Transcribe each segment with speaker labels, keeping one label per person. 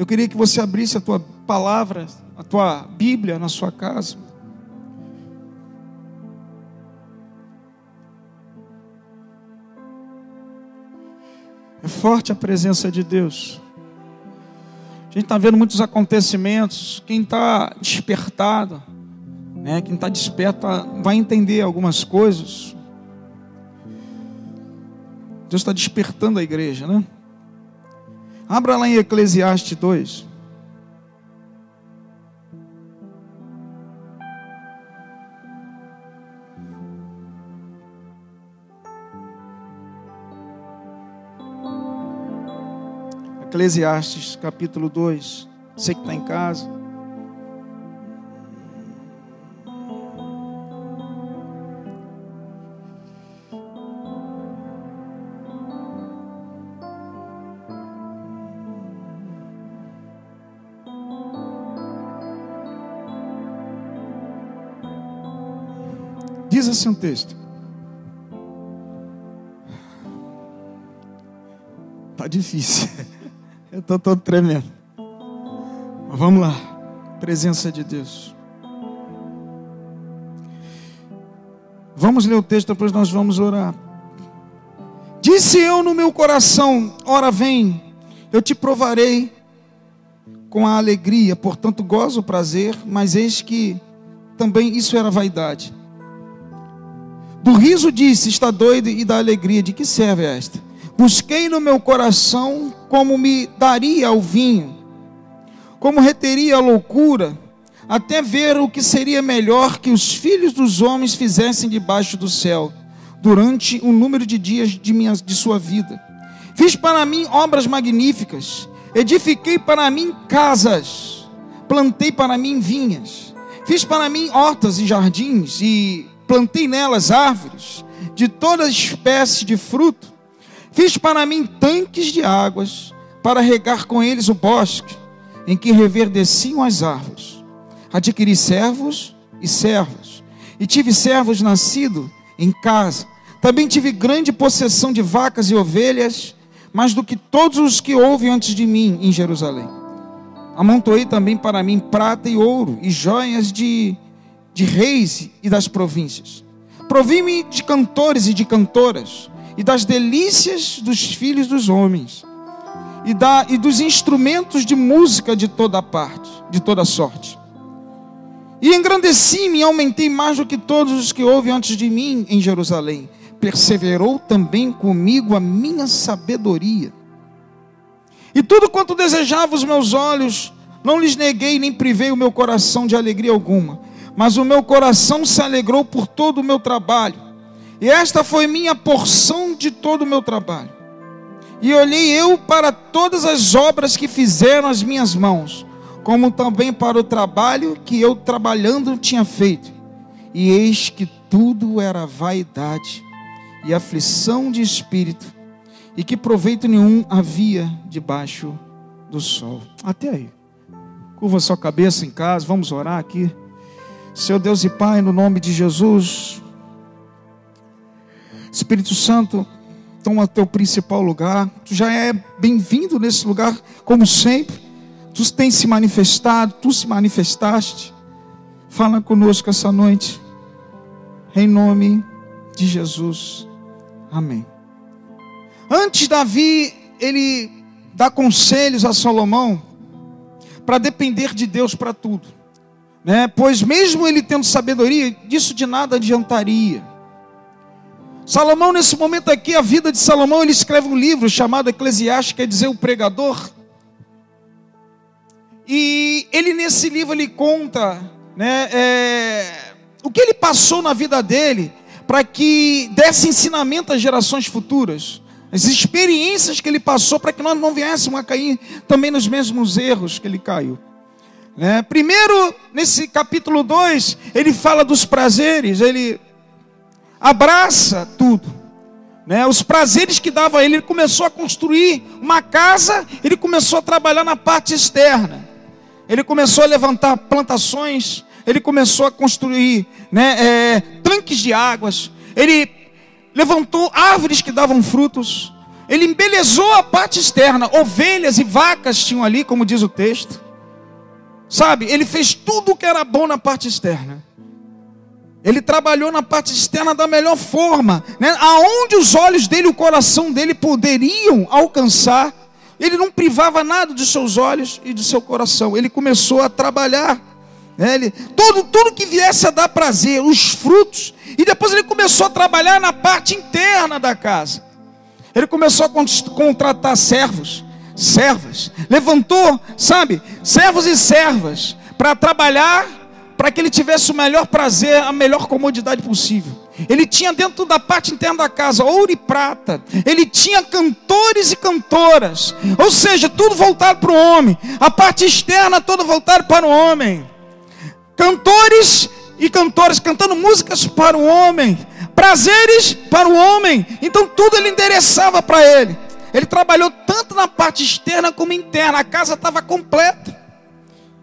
Speaker 1: Eu queria que você abrisse a tua palavra, a tua Bíblia na sua casa. É forte a presença de Deus. A gente está vendo muitos acontecimentos. Quem está despertado, né? quem está desperto, vai entender algumas coisas. Deus está despertando a igreja, né? Abra lá em Eclesiastes 2. Eclesiastes capítulo 2. Você que está em casa. Assim um texto. Tá difícil. Eu estou todo tremendo. Mas vamos lá. Presença de Deus. Vamos ler o texto, depois nós vamos orar. Disse eu no meu coração: Ora, vem, eu te provarei com a alegria, portanto gozo o prazer, mas eis que também isso era vaidade. Do riso disse: Está doido, e da alegria, de que serve esta? Busquei no meu coração como me daria o vinho, como reteria a loucura, até ver o que seria melhor que os filhos dos homens fizessem debaixo do céu, durante um número de dias de, minha, de sua vida. Fiz para mim obras magníficas, edifiquei para mim casas, plantei para mim vinhas, fiz para mim hortas e jardins, e plantei nelas árvores de toda espécie de fruto Fiz para mim tanques de águas, para regar com eles o bosque, em que reverdeciam as árvores. Adquiri servos e servas, e tive servos nascidos em casa. Também tive grande possessão de vacas e ovelhas, mais do que todos os que houve antes de mim em Jerusalém. Amontoei também para mim prata e ouro, e joias de, de reis e das províncias. Provi-me de cantores e de cantoras, e das delícias dos filhos dos homens, e, da, e dos instrumentos de música de toda parte, de toda sorte. E engrandeci-me e aumentei mais do que todos os que houve antes de mim em Jerusalém. Perseverou também comigo a minha sabedoria. E tudo quanto desejava os meus olhos, não lhes neguei nem privei o meu coração de alegria alguma, mas o meu coração se alegrou por todo o meu trabalho e esta foi minha porção de todo o meu trabalho. E olhei eu para todas as obras que fizeram as minhas mãos, como também para o trabalho que eu trabalhando tinha feito. E eis que tudo era vaidade e aflição de espírito, e que proveito nenhum havia debaixo do sol. Até aí. Curva sua cabeça em casa, vamos orar aqui. Seu Deus e Pai, no nome de Jesus, Espírito Santo, toma teu principal lugar. Tu já é bem-vindo nesse lugar, como sempre. Tu tens se manifestado, tu se manifestaste. Fala conosco essa noite. Em nome de Jesus. Amém. Antes Davi, ele dá conselhos a Salomão para depender de Deus para tudo. Né? Pois mesmo ele tendo sabedoria, disso de nada adiantaria. Salomão, nesse momento aqui, a vida de Salomão, ele escreve um livro chamado Eclesiastes, quer dizer, o pregador. E ele, nesse livro, ele conta né, é, o que ele passou na vida dele para que desse ensinamento às gerações futuras. As experiências que ele passou para que nós não viéssemos a cair também nos mesmos erros que ele caiu. Né? Primeiro, nesse capítulo 2, ele fala dos prazeres, ele abraça tudo. Né? Os prazeres que dava a ele, ele começou a construir uma casa, ele começou a trabalhar na parte externa. Ele começou a levantar plantações, ele começou a construir né, é, tanques de águas, ele levantou árvores que davam frutos, ele embelezou a parte externa. Ovelhas e vacas tinham ali, como diz o texto. Sabe, ele fez tudo o que era bom na parte externa. Ele trabalhou na parte externa da melhor forma, né? aonde os olhos dele, o coração dele poderiam alcançar, ele não privava nada dos seus olhos e do seu coração. Ele começou a trabalhar, né? ele, tudo, tudo que viesse a dar prazer, os frutos, e depois ele começou a trabalhar na parte interna da casa. Ele começou a contratar servos, servas, levantou, sabe, servos e servas para trabalhar, para que ele tivesse o melhor prazer, a melhor comodidade possível. Ele tinha dentro da parte interna da casa ouro e prata. Ele tinha cantores e cantoras. Ou seja, tudo voltado para o homem. A parte externa toda voltada para o homem. Cantores e cantoras cantando músicas para o homem. Prazeres para o homem. Então tudo ele endereçava para ele. Ele trabalhou tanto na parte externa como interna. A casa estava completa.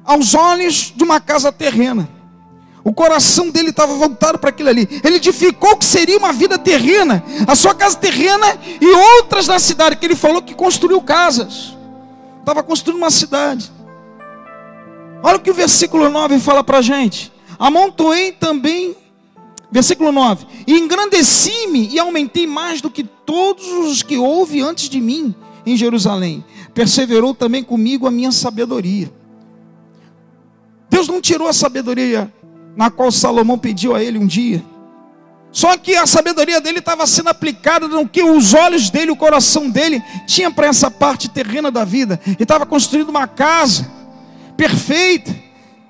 Speaker 1: Aos olhos de uma casa terrena. O coração dele estava voltado para aquilo ali. Ele edificou o que seria uma vida terrena. A sua casa terrena e outras na cidade. Que ele falou que construiu casas. Estava construindo uma cidade. Olha o que o versículo 9 fala para a gente. Amontoei também Versículo 9: E engrandeci-me e aumentei mais do que todos os que houve antes de mim em Jerusalém. Perseverou também comigo a minha sabedoria. Deus não tirou a sabedoria na qual Salomão pediu a ele um dia. Só que a sabedoria dele estava sendo aplicada no que os olhos dele, o coração dele tinha para essa parte terrena da vida. Ele estava construindo uma casa perfeita.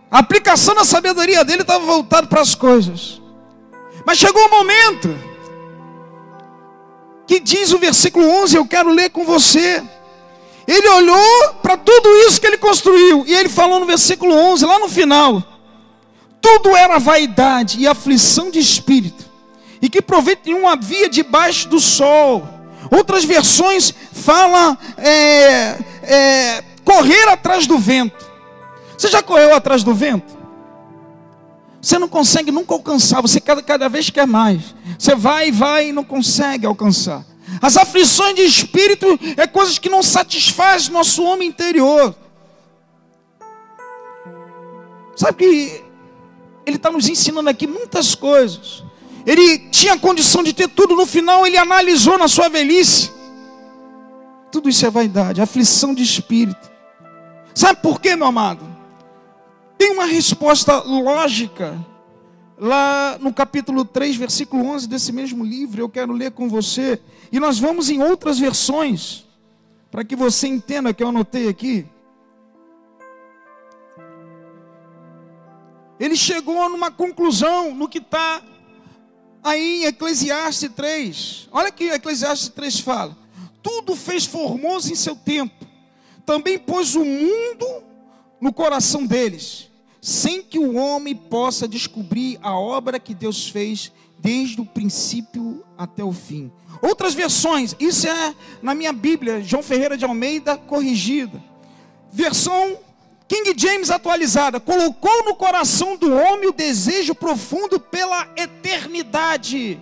Speaker 1: A aplicação da sabedoria dele estava voltada para as coisas. Mas chegou um momento que diz o versículo 11, eu quero ler com você. Ele olhou para tudo isso que ele construiu e ele falou no versículo 11, lá no final: tudo era vaidade e aflição de espírito, e que proveito nenhum havia debaixo do sol. Outras versões falam é, é, correr atrás do vento. Você já correu atrás do vento? Você não consegue nunca alcançar, você cada, cada vez quer mais. Você vai vai e não consegue alcançar. As aflições de espírito é coisas que não satisfaz nosso homem interior. Sabe que ele está nos ensinando aqui muitas coisas. Ele tinha condição de ter tudo, no final ele analisou na sua velhice. Tudo isso é vaidade, aflição de espírito. Sabe por quê, meu amado? Tem uma resposta lógica lá no capítulo 3, versículo 11 desse mesmo livro. Eu quero ler com você. E nós vamos em outras versões, para que você entenda que eu anotei aqui. Ele chegou numa conclusão no que está aí em Eclesiastes 3. Olha que Eclesiastes 3 fala: Tudo fez formoso em seu tempo, também pôs o mundo no coração deles, sem que o homem possa descobrir a obra que Deus fez desde o princípio até o fim. Outras versões, isso é na minha Bíblia, João Ferreira de Almeida, corrigida. Versão King James atualizada, colocou no coração do homem o desejo profundo pela eternidade.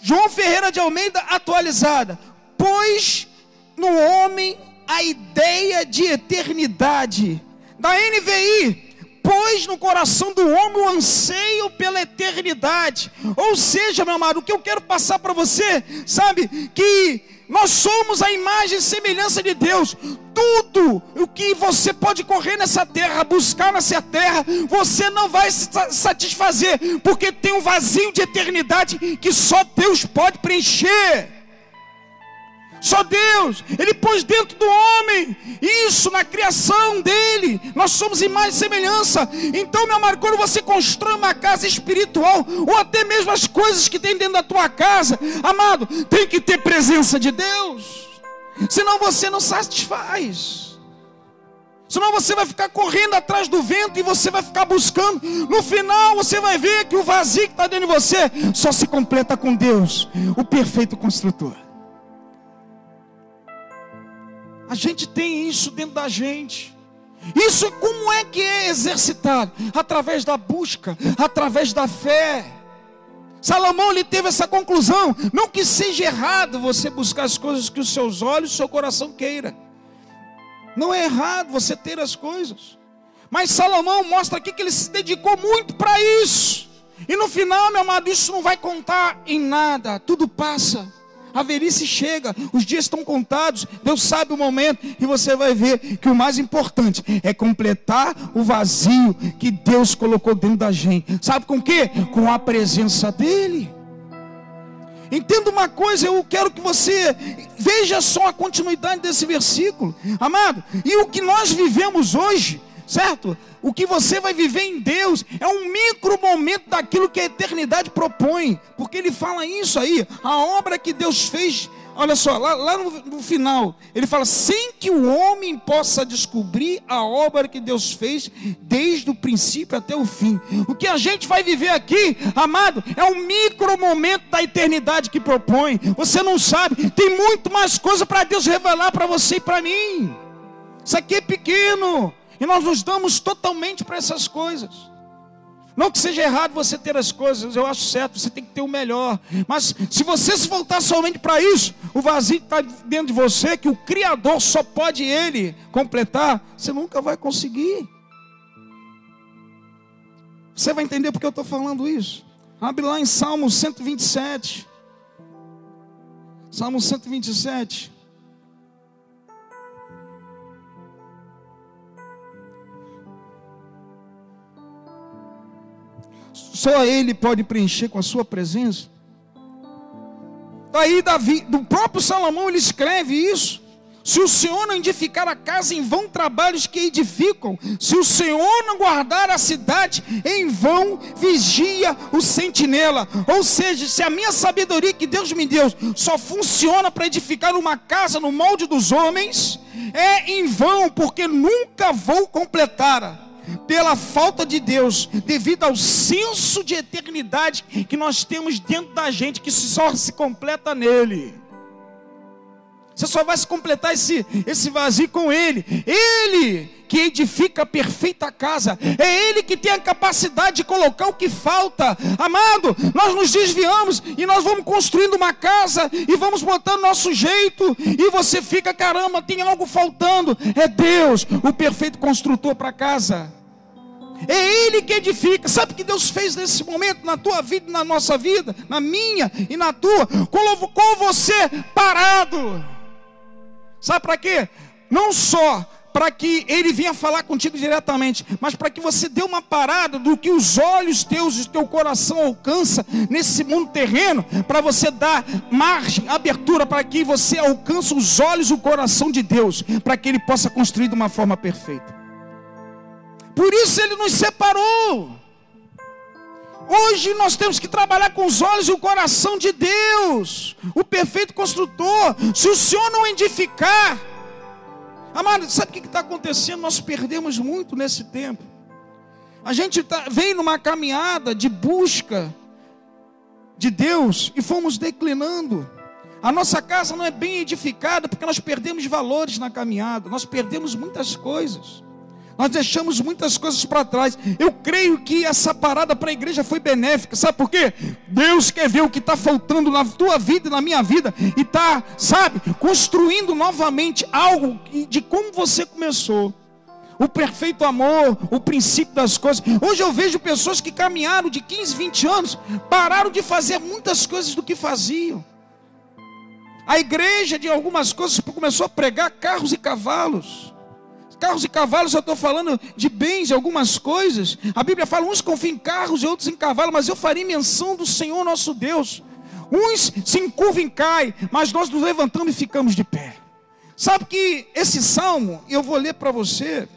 Speaker 1: João Ferreira de Almeida atualizada, pois no homem a ideia de eternidade da NVI, pôs no coração do homem o anseio pela eternidade. Ou seja, meu amado, o que eu quero passar para você, sabe, que nós somos a imagem e semelhança de Deus. Tudo o que você pode correr nessa terra, buscar nessa terra, você não vai se satisfazer, porque tem um vazio de eternidade que só Deus pode preencher. Só Deus, Ele pôs dentro do homem isso na criação dele. Nós somos imagem e semelhança. Então, meu amado, quando você constrói uma casa espiritual, ou até mesmo as coisas que tem dentro da tua casa, amado, tem que ter presença de Deus. Senão você não satisfaz. Senão você vai ficar correndo atrás do vento e você vai ficar buscando. No final você vai ver que o vazio que está dentro de você só se completa com Deus, o perfeito construtor. A gente tem isso dentro da gente. Isso como é que é exercitado? Através da busca, através da fé. Salomão ele teve essa conclusão. Não que seja errado você buscar as coisas que os seus olhos, seu coração queira. Não é errado você ter as coisas. Mas Salomão mostra aqui que ele se dedicou muito para isso. E no final, meu amado, isso não vai contar em nada. Tudo passa. A velhice chega, os dias estão contados, Deus sabe o momento, e você vai ver que o mais importante é completar o vazio que Deus colocou dentro da gente. Sabe com que? Com a presença dEle. Entenda uma coisa, eu quero que você veja só a continuidade desse versículo, amado. E o que nós vivemos hoje certo? O que você vai viver em Deus é um micro momento daquilo que a eternidade propõe, porque ele fala isso aí, a obra que Deus fez. Olha só, lá, lá no, no final, ele fala: sem que o homem possa descobrir a obra que Deus fez desde o princípio até o fim. O que a gente vai viver aqui, amado, é um micro momento da eternidade que propõe. Você não sabe, tem muito mais coisa para Deus revelar para você e para mim. Isso aqui é pequeno. E nós nos damos totalmente para essas coisas. Não que seja errado você ter as coisas, eu acho certo, você tem que ter o melhor. Mas se você se voltar somente para isso, o vazio está dentro de você, que o Criador só pode Ele completar, você nunca vai conseguir. Você vai entender porque eu estou falando isso. Abre lá em Salmo 127. Salmo 127. Só Ele pode preencher com a sua presença. Daí Davi, do próprio Salomão, ele escreve isso. Se o Senhor não edificar a casa, em vão trabalhos que edificam. Se o Senhor não guardar a cidade, em vão vigia o sentinela. Ou seja, se a minha sabedoria que Deus me deu só funciona para edificar uma casa no molde dos homens, é em vão, porque nunca vou completar pela falta de Deus, devido ao senso de eternidade que nós temos dentro da gente, que só se completa nele. Você só vai se completar esse, esse vazio com Ele. Ele que edifica a perfeita casa. É Ele que tem a capacidade de colocar o que falta. Amado, nós nos desviamos e nós vamos construindo uma casa e vamos botando nosso jeito. E você fica, caramba, tem algo faltando. É Deus, o perfeito construtor para casa. É Ele que edifica. Sabe o que Deus fez nesse momento na tua vida, na nossa vida, na minha e na tua? Colocou você parado. Sabe para quê? Não só para que Ele venha falar contigo diretamente, mas para que você dê uma parada do que os olhos teus e o teu coração alcança nesse mundo terreno, para você dar margem, abertura para que você alcance os olhos e o coração de Deus, para que Ele possa construir de uma forma perfeita. Por isso ele nos separou. Hoje nós temos que trabalhar com os olhos e o coração de Deus, o perfeito construtor. Se o Senhor não edificar, amado, sabe o que está acontecendo? Nós perdemos muito nesse tempo. A gente tá, vem numa caminhada de busca de Deus e fomos declinando. A nossa casa não é bem edificada porque nós perdemos valores na caminhada, nós perdemos muitas coisas. Nós deixamos muitas coisas para trás. Eu creio que essa parada para a igreja foi benéfica. Sabe por quê? Deus quer ver o que está faltando na tua vida e na minha vida. E está, sabe, construindo novamente algo de como você começou. O perfeito amor, o princípio das coisas. Hoje eu vejo pessoas que caminharam de 15, 20 anos, pararam de fazer muitas coisas do que faziam. A igreja de algumas coisas começou a pregar carros e cavalos. Carros e cavalos, eu estou falando de bens, de algumas coisas. A Bíblia fala: uns confiam em carros e outros em cavalos, mas eu farei menção do Senhor nosso Deus. Uns se encurvam e caem, mas nós nos levantamos e ficamos de pé. Sabe que esse salmo, eu vou ler para você.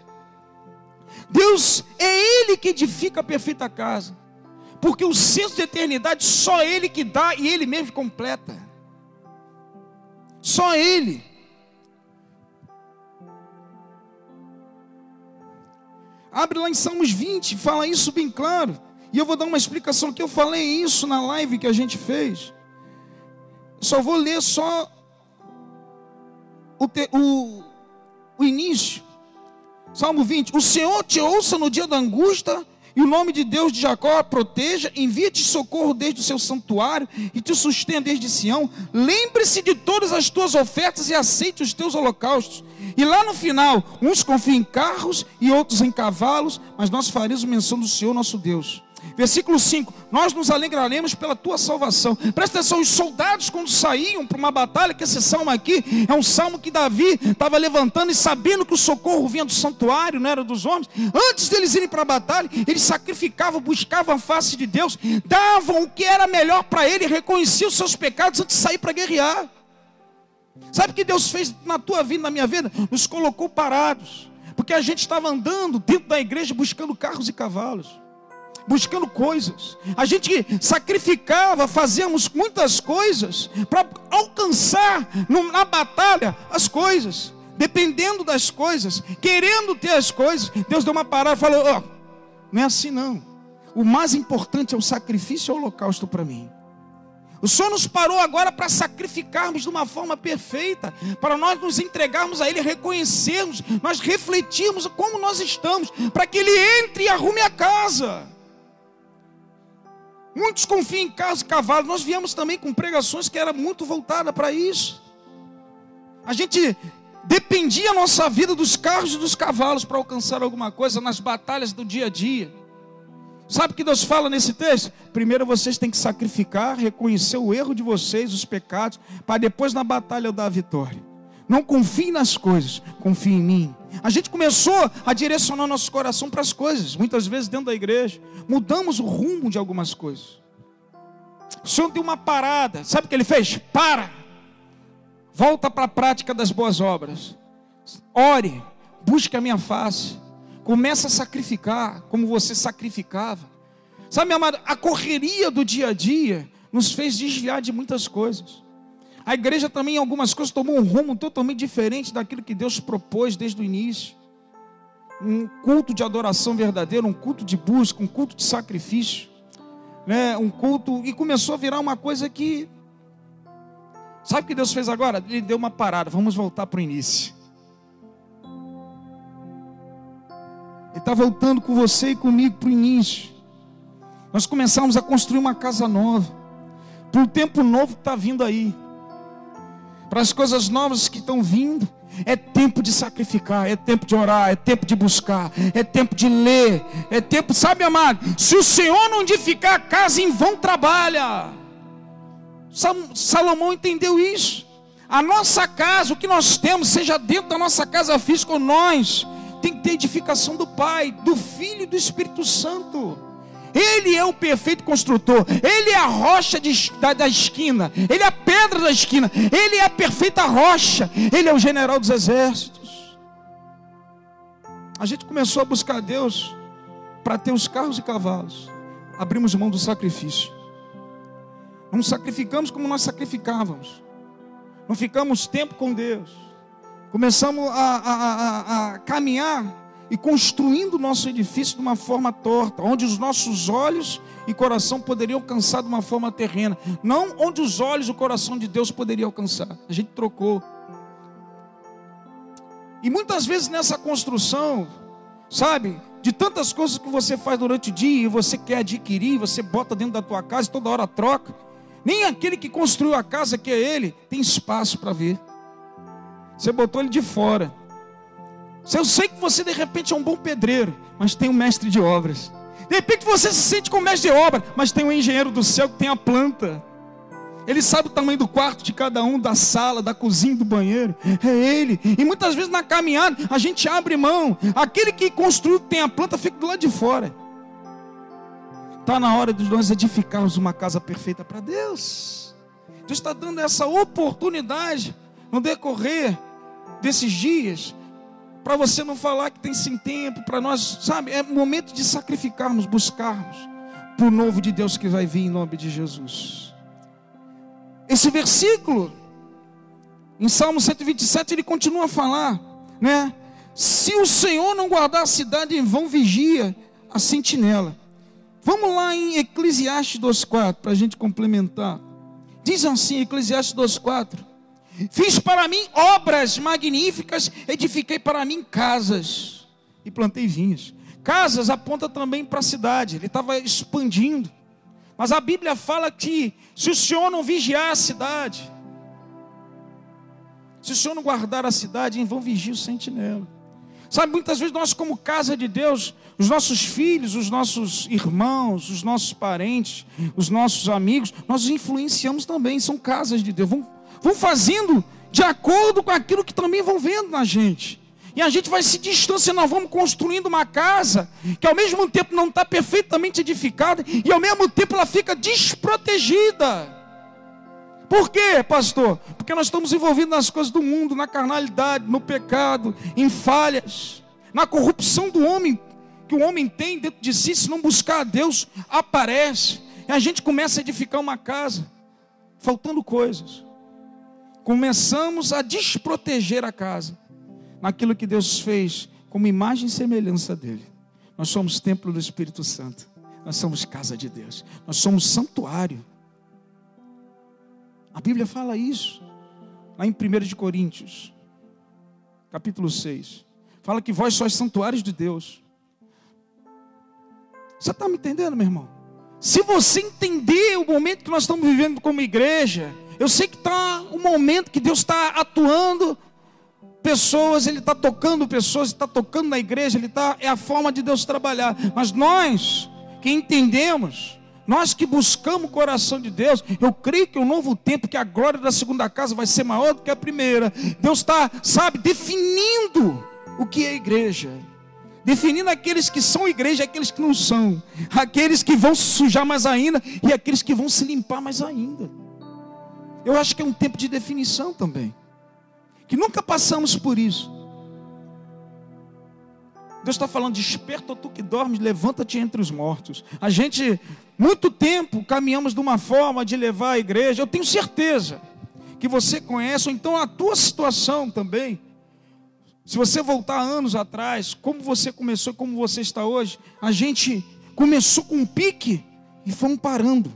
Speaker 1: Deus é Ele que edifica a perfeita casa, porque o senso de eternidade só Ele que dá e Ele mesmo completa. Só Ele. Abre lá em Salmos 20, fala isso bem claro. E eu vou dar uma explicação que eu falei isso na live que a gente fez. Só vou ler só o, te, o, o início. Salmo 20: O Senhor te ouça no dia da angústia e o nome de Deus de Jacó a proteja, envia-te socorro desde o seu santuário e te sustenha desde Sião. Lembre-se de todas as tuas ofertas e aceite os teus holocaustos. E lá no final, uns confiam em carros e outros em cavalos, mas nós faremos menção do Senhor nosso Deus. Versículo 5: Nós nos alegraremos pela tua salvação. Presta atenção: os soldados, quando saíam para uma batalha, que esse salmo aqui é um salmo que Davi estava levantando e sabendo que o socorro vinha do santuário, não era dos homens. Antes deles irem para a batalha, eles sacrificavam, buscavam a face de Deus, davam o que era melhor para ele, reconheciam os seus pecados antes de sair para guerrear. Sabe o que Deus fez na tua vida, na minha vida? Nos colocou parados, porque a gente estava andando dentro da igreja buscando carros e cavalos buscando coisas. A gente sacrificava, fazíamos muitas coisas para alcançar na batalha as coisas, dependendo das coisas, querendo ter as coisas. Deus deu uma parada e falou: oh, não é assim não. O mais importante é o sacrifício e o holocausto para mim. O Senhor nos parou agora para sacrificarmos de uma forma perfeita, para nós nos entregarmos a Ele, reconhecermos, nós refletirmos como nós estamos, para que Ele entre e arrume a casa. Muitos confiam em carros e cavalos. Nós viemos também com pregações que era muito voltada para isso. A gente dependia a nossa vida dos carros e dos cavalos para alcançar alguma coisa nas batalhas do dia a dia. Sabe o que Deus fala nesse texto? Primeiro vocês têm que sacrificar, reconhecer o erro de vocês, os pecados, para depois na batalha dar a vitória. Não confie nas coisas, confie em mim. A gente começou a direcionar nosso coração para as coisas, muitas vezes dentro da igreja. Mudamos o rumo de algumas coisas. O Senhor deu uma parada. Sabe o que ele fez? Para. Volta para a prática das boas obras. Ore. Busque a minha face. Começa a sacrificar como você sacrificava. Sabe, minha amada, a correria do dia a dia nos fez desviar de muitas coisas. A igreja também, em algumas coisas, tomou um rumo totalmente diferente daquilo que Deus propôs desde o início. Um culto de adoração verdadeiro, um culto de busca, um culto de sacrifício. Né? Um culto. E começou a virar uma coisa que. Sabe o que Deus fez agora? Ele deu uma parada. Vamos voltar para o início. Ele está voltando com você e comigo para o início. Nós começamos a construir uma casa nova. Para o tempo novo que está vindo aí para as coisas novas que estão vindo. É tempo de sacrificar, é tempo de orar, é tempo de buscar, é tempo de ler, é tempo, sabe, amado? Se o Senhor não edificar a casa, em vão trabalha. Salomão entendeu isso. A nossa casa, o que nós temos, seja dentro da nossa casa física ou nós, tem que ter edificação do Pai, do Filho e do Espírito Santo. Ele é o perfeito construtor, Ele é a rocha de, da, da, esquina, Ele é a pedra da esquina, Ele é a perfeita rocha, Ele é o general dos exércitos. A gente começou a buscar Deus para ter os carros e cavalos, abrimos mão do sacrifício, não sacrificamos como nós sacrificávamos, não ficamos tempo com Deus, começamos a, a, a, a caminhar e construindo o nosso edifício de uma forma torta, onde os nossos olhos e coração poderiam alcançar de uma forma terrena, não onde os olhos e o coração de Deus poderiam alcançar. A gente trocou. E muitas vezes nessa construção, sabe, de tantas coisas que você faz durante o dia e você quer adquirir, você bota dentro da tua casa e toda hora troca. Nem aquele que construiu a casa, que é ele, tem espaço para ver. Você botou ele de fora. Eu sei que você de repente é um bom pedreiro, mas tem um mestre de obras. De repente você se sente como mestre de obra, mas tem um engenheiro do céu que tem a planta. Ele sabe o tamanho do quarto de cada um, da sala, da cozinha, do banheiro. É ele. E muitas vezes na caminhada a gente abre mão. Aquele que construiu tem a planta fica do lado de fora. Está na hora de nós edificarmos uma casa perfeita para Deus. Deus está dando essa oportunidade no decorrer desses dias para você não falar que tem sem tempo, para nós, sabe, é momento de sacrificarmos, buscarmos para o novo de Deus que vai vir em nome de Jesus. Esse versículo, em Salmo 127, ele continua a falar, né? Se o Senhor não guardar a cidade, em vão vigia a sentinela. Vamos lá em Eclesiastes 2,4 para a gente complementar. Diz assim, Eclesiastes 2,4: Fiz para mim obras magníficas, edifiquei para mim casas. e plantei vinhas. Casas aponta também para a cidade, ele estava expandindo. Mas a Bíblia fala que se o Senhor não vigiar a cidade, se o Senhor não guardar a cidade, em vão vigia o sentinela. Sabe, muitas vezes nós, como casa de Deus, os nossos filhos, os nossos irmãos, os nossos parentes, os nossos amigos, nós influenciamos também, são casas de Deus. Vão, vão fazendo de acordo com aquilo que também vão vendo na gente. E a gente vai se distanciando, nós vamos construindo uma casa que ao mesmo tempo não está perfeitamente edificada e ao mesmo tempo ela fica desprotegida. Por quê, pastor? Porque nós estamos envolvidos nas coisas do mundo, na carnalidade, no pecado, em falhas, na corrupção do homem, que o homem tem dentro de si, se não buscar a Deus, aparece. E a gente começa a edificar uma casa, faltando coisas. Começamos a desproteger a casa, naquilo que Deus fez como imagem e semelhança dele. Nós somos templo do Espírito Santo. Nós somos casa de Deus. Nós somos santuário. A Bíblia fala isso, lá em 1 de Coríntios, capítulo 6. Fala que vós sois santuários de Deus. Você está me entendendo, meu irmão? Se você entender o momento que nós estamos vivendo como igreja, eu sei que está um momento que Deus está atuando pessoas, Ele está tocando pessoas, está tocando na igreja, Ele está, é a forma de Deus trabalhar. Mas nós que entendemos nós que buscamos o coração de Deus, eu creio que o um novo tempo, que a glória da segunda casa vai ser maior do que a primeira. Deus está, sabe, definindo o que é igreja. Definindo aqueles que são igreja e aqueles que não são. Aqueles que vão se sujar mais ainda e aqueles que vão se limpar mais ainda. Eu acho que é um tempo de definição também. Que nunca passamos por isso. Deus está falando: desperta tu que dormes, levanta-te entre os mortos. A gente, muito tempo, caminhamos de uma forma de levar a igreja. Eu tenho certeza que você conhece, ou então a tua situação também. Se você voltar anos atrás, como você começou, como você está hoje, a gente começou com um pique e fomos parando.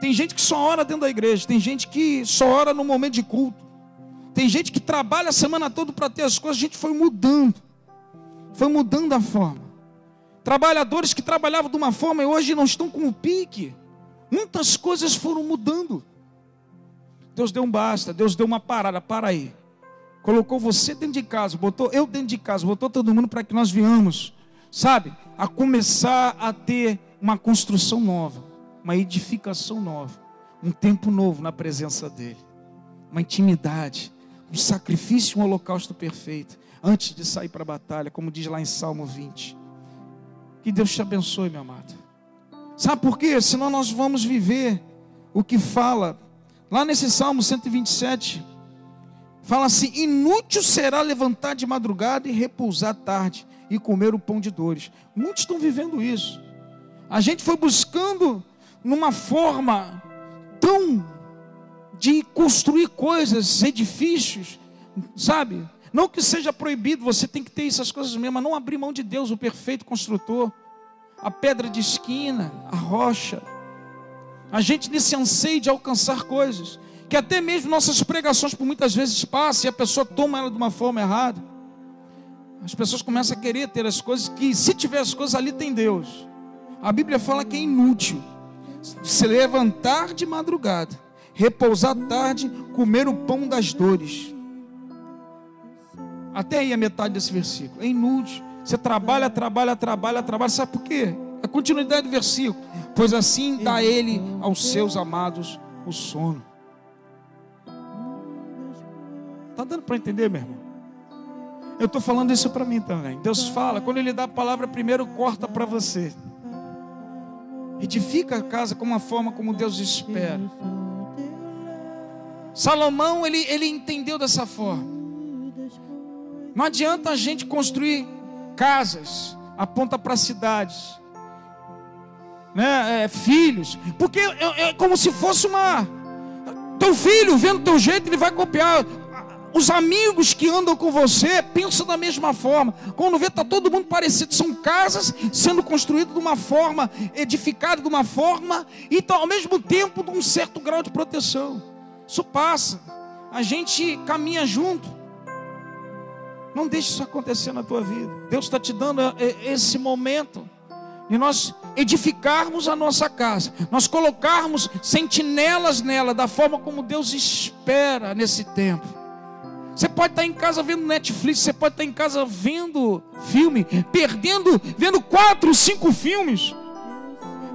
Speaker 1: Tem gente que só ora dentro da igreja, tem gente que só ora no momento de culto, tem gente que trabalha a semana toda para ter as coisas, a gente foi mudando foi mudando a forma. Trabalhadores que trabalhavam de uma forma e hoje não estão com o pique. Muitas coisas foram mudando. Deus deu um basta, Deus deu uma parada, para aí. Colocou você dentro de casa, botou eu dentro de casa, botou todo mundo para que nós viamos, sabe, a começar a ter uma construção nova, uma edificação nova, um tempo novo na presença dEle, uma intimidade, um sacrifício, um holocausto perfeito antes de sair para a batalha, como diz lá em Salmo 20. Que Deus te abençoe, meu amado. Sabe por quê? Senão nós vamos viver o que fala lá nesse Salmo 127. Fala assim: inútil será levantar de madrugada e repousar tarde e comer o pão de dores. Muitos estão vivendo isso. A gente foi buscando numa forma tão de construir coisas, edifícios, sabe? Não que seja proibido, você tem que ter essas coisas mesmo, mas não abrir mão de Deus, o perfeito construtor, a pedra de esquina, a rocha. A gente nesse anseio de alcançar coisas, que até mesmo nossas pregações por muitas vezes passam e a pessoa toma ela de uma forma errada. As pessoas começam a querer ter as coisas que, se tiver as coisas ali, tem Deus. A Bíblia fala que é inútil se levantar de madrugada, repousar tarde, comer o pão das dores. Até aí a metade desse versículo. É inútil. Você trabalha, trabalha, trabalha, trabalha. Sabe por quê? A continuidade do versículo. Pois assim dá ele aos seus amados o sono. Está dando para entender, meu irmão? Eu estou falando isso para mim também. Deus fala, quando Ele dá a palavra, primeiro corta para você. Edifica a casa com uma forma como Deus espera. Salomão, ele, ele entendeu dessa forma. Não adianta a gente construir casas, aponta para cidades, né, é, filhos, porque é, é como se fosse uma. Teu filho, vendo teu jeito, ele vai copiar. Os amigos que andam com você pensam da mesma forma. Quando vê, está todo mundo parecido. São casas sendo construídas de uma forma, edificadas de uma forma, e então, ao mesmo tempo de um certo grau de proteção. Isso passa. A gente caminha junto. Não deixe isso acontecer na tua vida. Deus está te dando eh, esse momento de nós edificarmos a nossa casa, nós colocarmos sentinelas nela, da forma como Deus espera nesse tempo. Você pode estar em casa vendo Netflix, você pode estar em casa vendo filme, perdendo, vendo quatro, cinco filmes,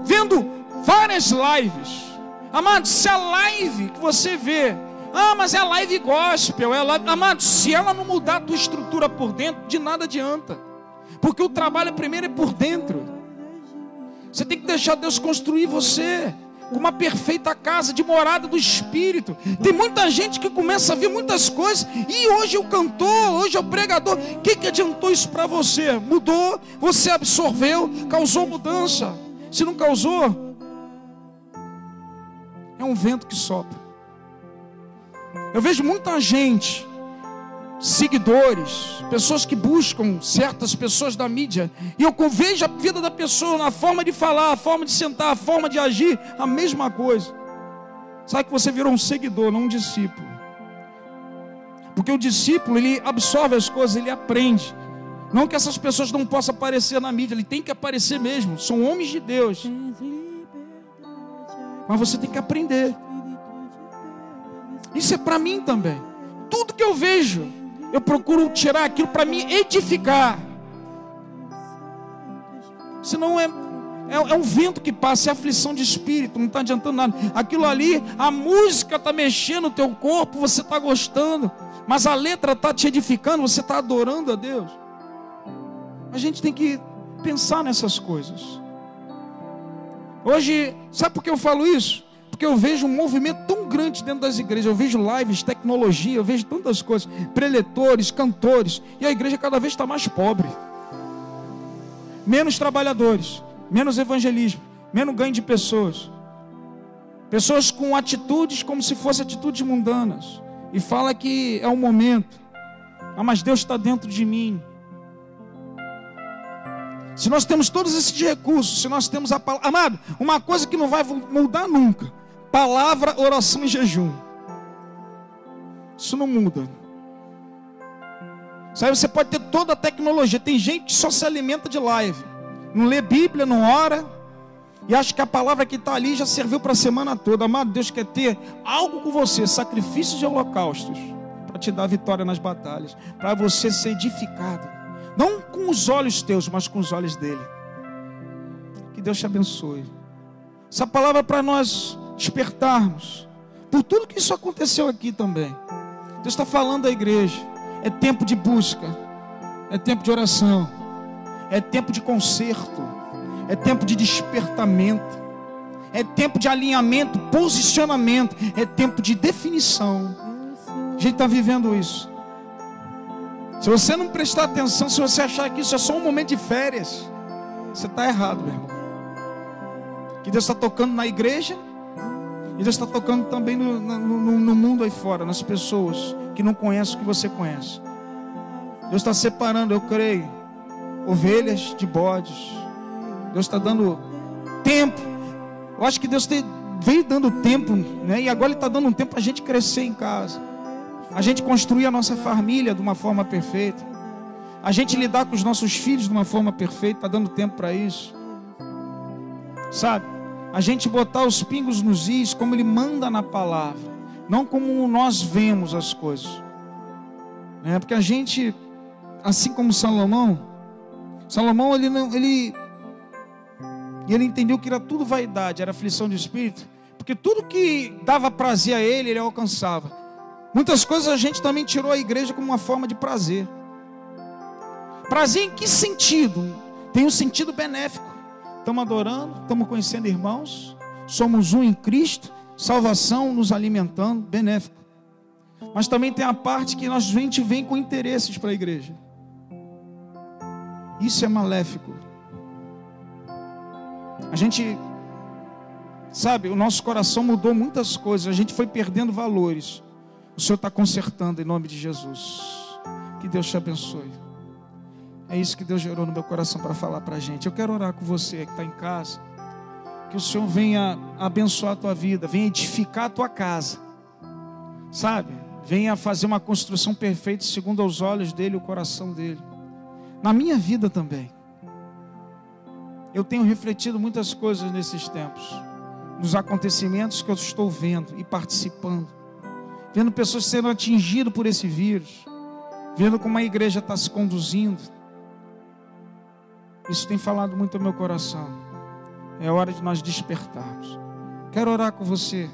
Speaker 1: vendo várias lives. Amado, se a live que você vê, ah, mas é live gospel, é live... amado, se ela não mudar a tua estrutura por dentro, de nada adianta. Porque o trabalho primeiro é por dentro. Você tem que deixar Deus construir você uma perfeita casa de morada do Espírito. Tem muita gente que começa a ver muitas coisas e hoje o cantor, hoje é o pregador. O que, que adiantou isso para você? Mudou, você absorveu, causou mudança. Se não causou, é um vento que sopra. Eu vejo muita gente seguidores, pessoas que buscam certas pessoas da mídia, e eu vejo a vida da pessoa na forma de falar, a forma de sentar, a forma de agir, a mesma coisa. Sabe que você virou um seguidor, não um discípulo. Porque o discípulo, ele absorve as coisas, ele aprende. Não que essas pessoas não possam aparecer na mídia, ele tem que aparecer mesmo. São homens de Deus. Mas você tem que aprender. Isso é para mim também. Tudo que eu vejo, eu procuro tirar aquilo para me edificar. Senão é, é, é, um vento que passa, é aflição de espírito, não está adiantando nada. Aquilo ali, a música está mexendo no teu corpo, você está gostando, mas a letra está te edificando, você está adorando a Deus. A gente tem que pensar nessas coisas. Hoje, sabe por que eu falo isso? Porque eu vejo um movimento tão grande dentro das igrejas. Eu vejo lives, tecnologia, eu vejo tantas coisas. Preletores, cantores. E a igreja cada vez está mais pobre. Menos trabalhadores, menos evangelismo, menos ganho de pessoas. Pessoas com atitudes como se fossem atitudes mundanas. E fala que é o momento. Ah, mas Deus está dentro de mim. Se nós temos todos esses recursos, se nós temos a palavra. Amado, uma coisa que não vai mudar nunca palavra, oração e jejum. Isso não muda. Sabe, você pode ter toda a tecnologia. Tem gente que só se alimenta de live. Não lê Bíblia, não ora. E acha que a palavra que está ali já serviu para a semana toda. Amado, Deus quer ter algo com você, sacrifícios e holocaustos, para te dar vitória nas batalhas, para você ser edificado. Não com os olhos teus, mas com os olhos dele. Que Deus te abençoe. Essa palavra para nós despertarmos. Por tudo que isso aconteceu aqui também. Deus está falando à igreja. É tempo de busca. É tempo de oração. É tempo de conserto. É tempo de despertamento. É tempo de alinhamento, posicionamento. É tempo de definição. A gente está vivendo isso. Se você não prestar atenção, se você achar que isso é só um momento de férias, você está errado, meu irmão. Que Deus está tocando na igreja e Deus está tocando também no, no, no, mundo aí fora, nas pessoas que não conhecem o que você conhece. Deus está separando, eu creio, ovelhas de bodes. Deus está dando tempo. Eu acho que Deus tem, veio dando tempo, né? E agora Ele está dando um tempo para a gente crescer em casa, a gente construir a nossa família de uma forma perfeita, a gente lidar com os nossos filhos de uma forma perfeita. Está dando tempo para isso, sabe? A gente botar os pingos nos is como ele manda na palavra, não como nós vemos as coisas. É, porque a gente, assim como Salomão, Salomão ele não, ele ele entendeu que era tudo vaidade, era aflição de espírito, porque tudo que dava prazer a ele, ele alcançava. Muitas coisas a gente também tirou a igreja como uma forma de prazer. Prazer em que sentido? Tem um sentido benéfico. Estamos adorando, estamos conhecendo irmãos, somos um em Cristo, salvação nos alimentando, benéfico. Mas também tem a parte que nós, a gente vem com interesses para a igreja. Isso é maléfico. A gente, sabe, o nosso coração mudou muitas coisas, a gente foi perdendo valores. O Senhor está consertando em nome de Jesus. Que Deus te abençoe. É isso que Deus gerou no meu coração para falar para a gente. Eu quero orar com você que está em casa. Que o Senhor venha abençoar a tua vida, venha edificar a tua casa. Sabe? venha fazer uma construção perfeita segundo aos olhos dele, o coração dele. Na minha vida também. Eu tenho refletido muitas coisas nesses tempos, nos acontecimentos que eu estou vendo e participando, vendo pessoas sendo atingidas por esse vírus, vendo como a igreja está se conduzindo. Isso tem falado muito ao meu coração. É hora de nós despertarmos. Quero orar com você.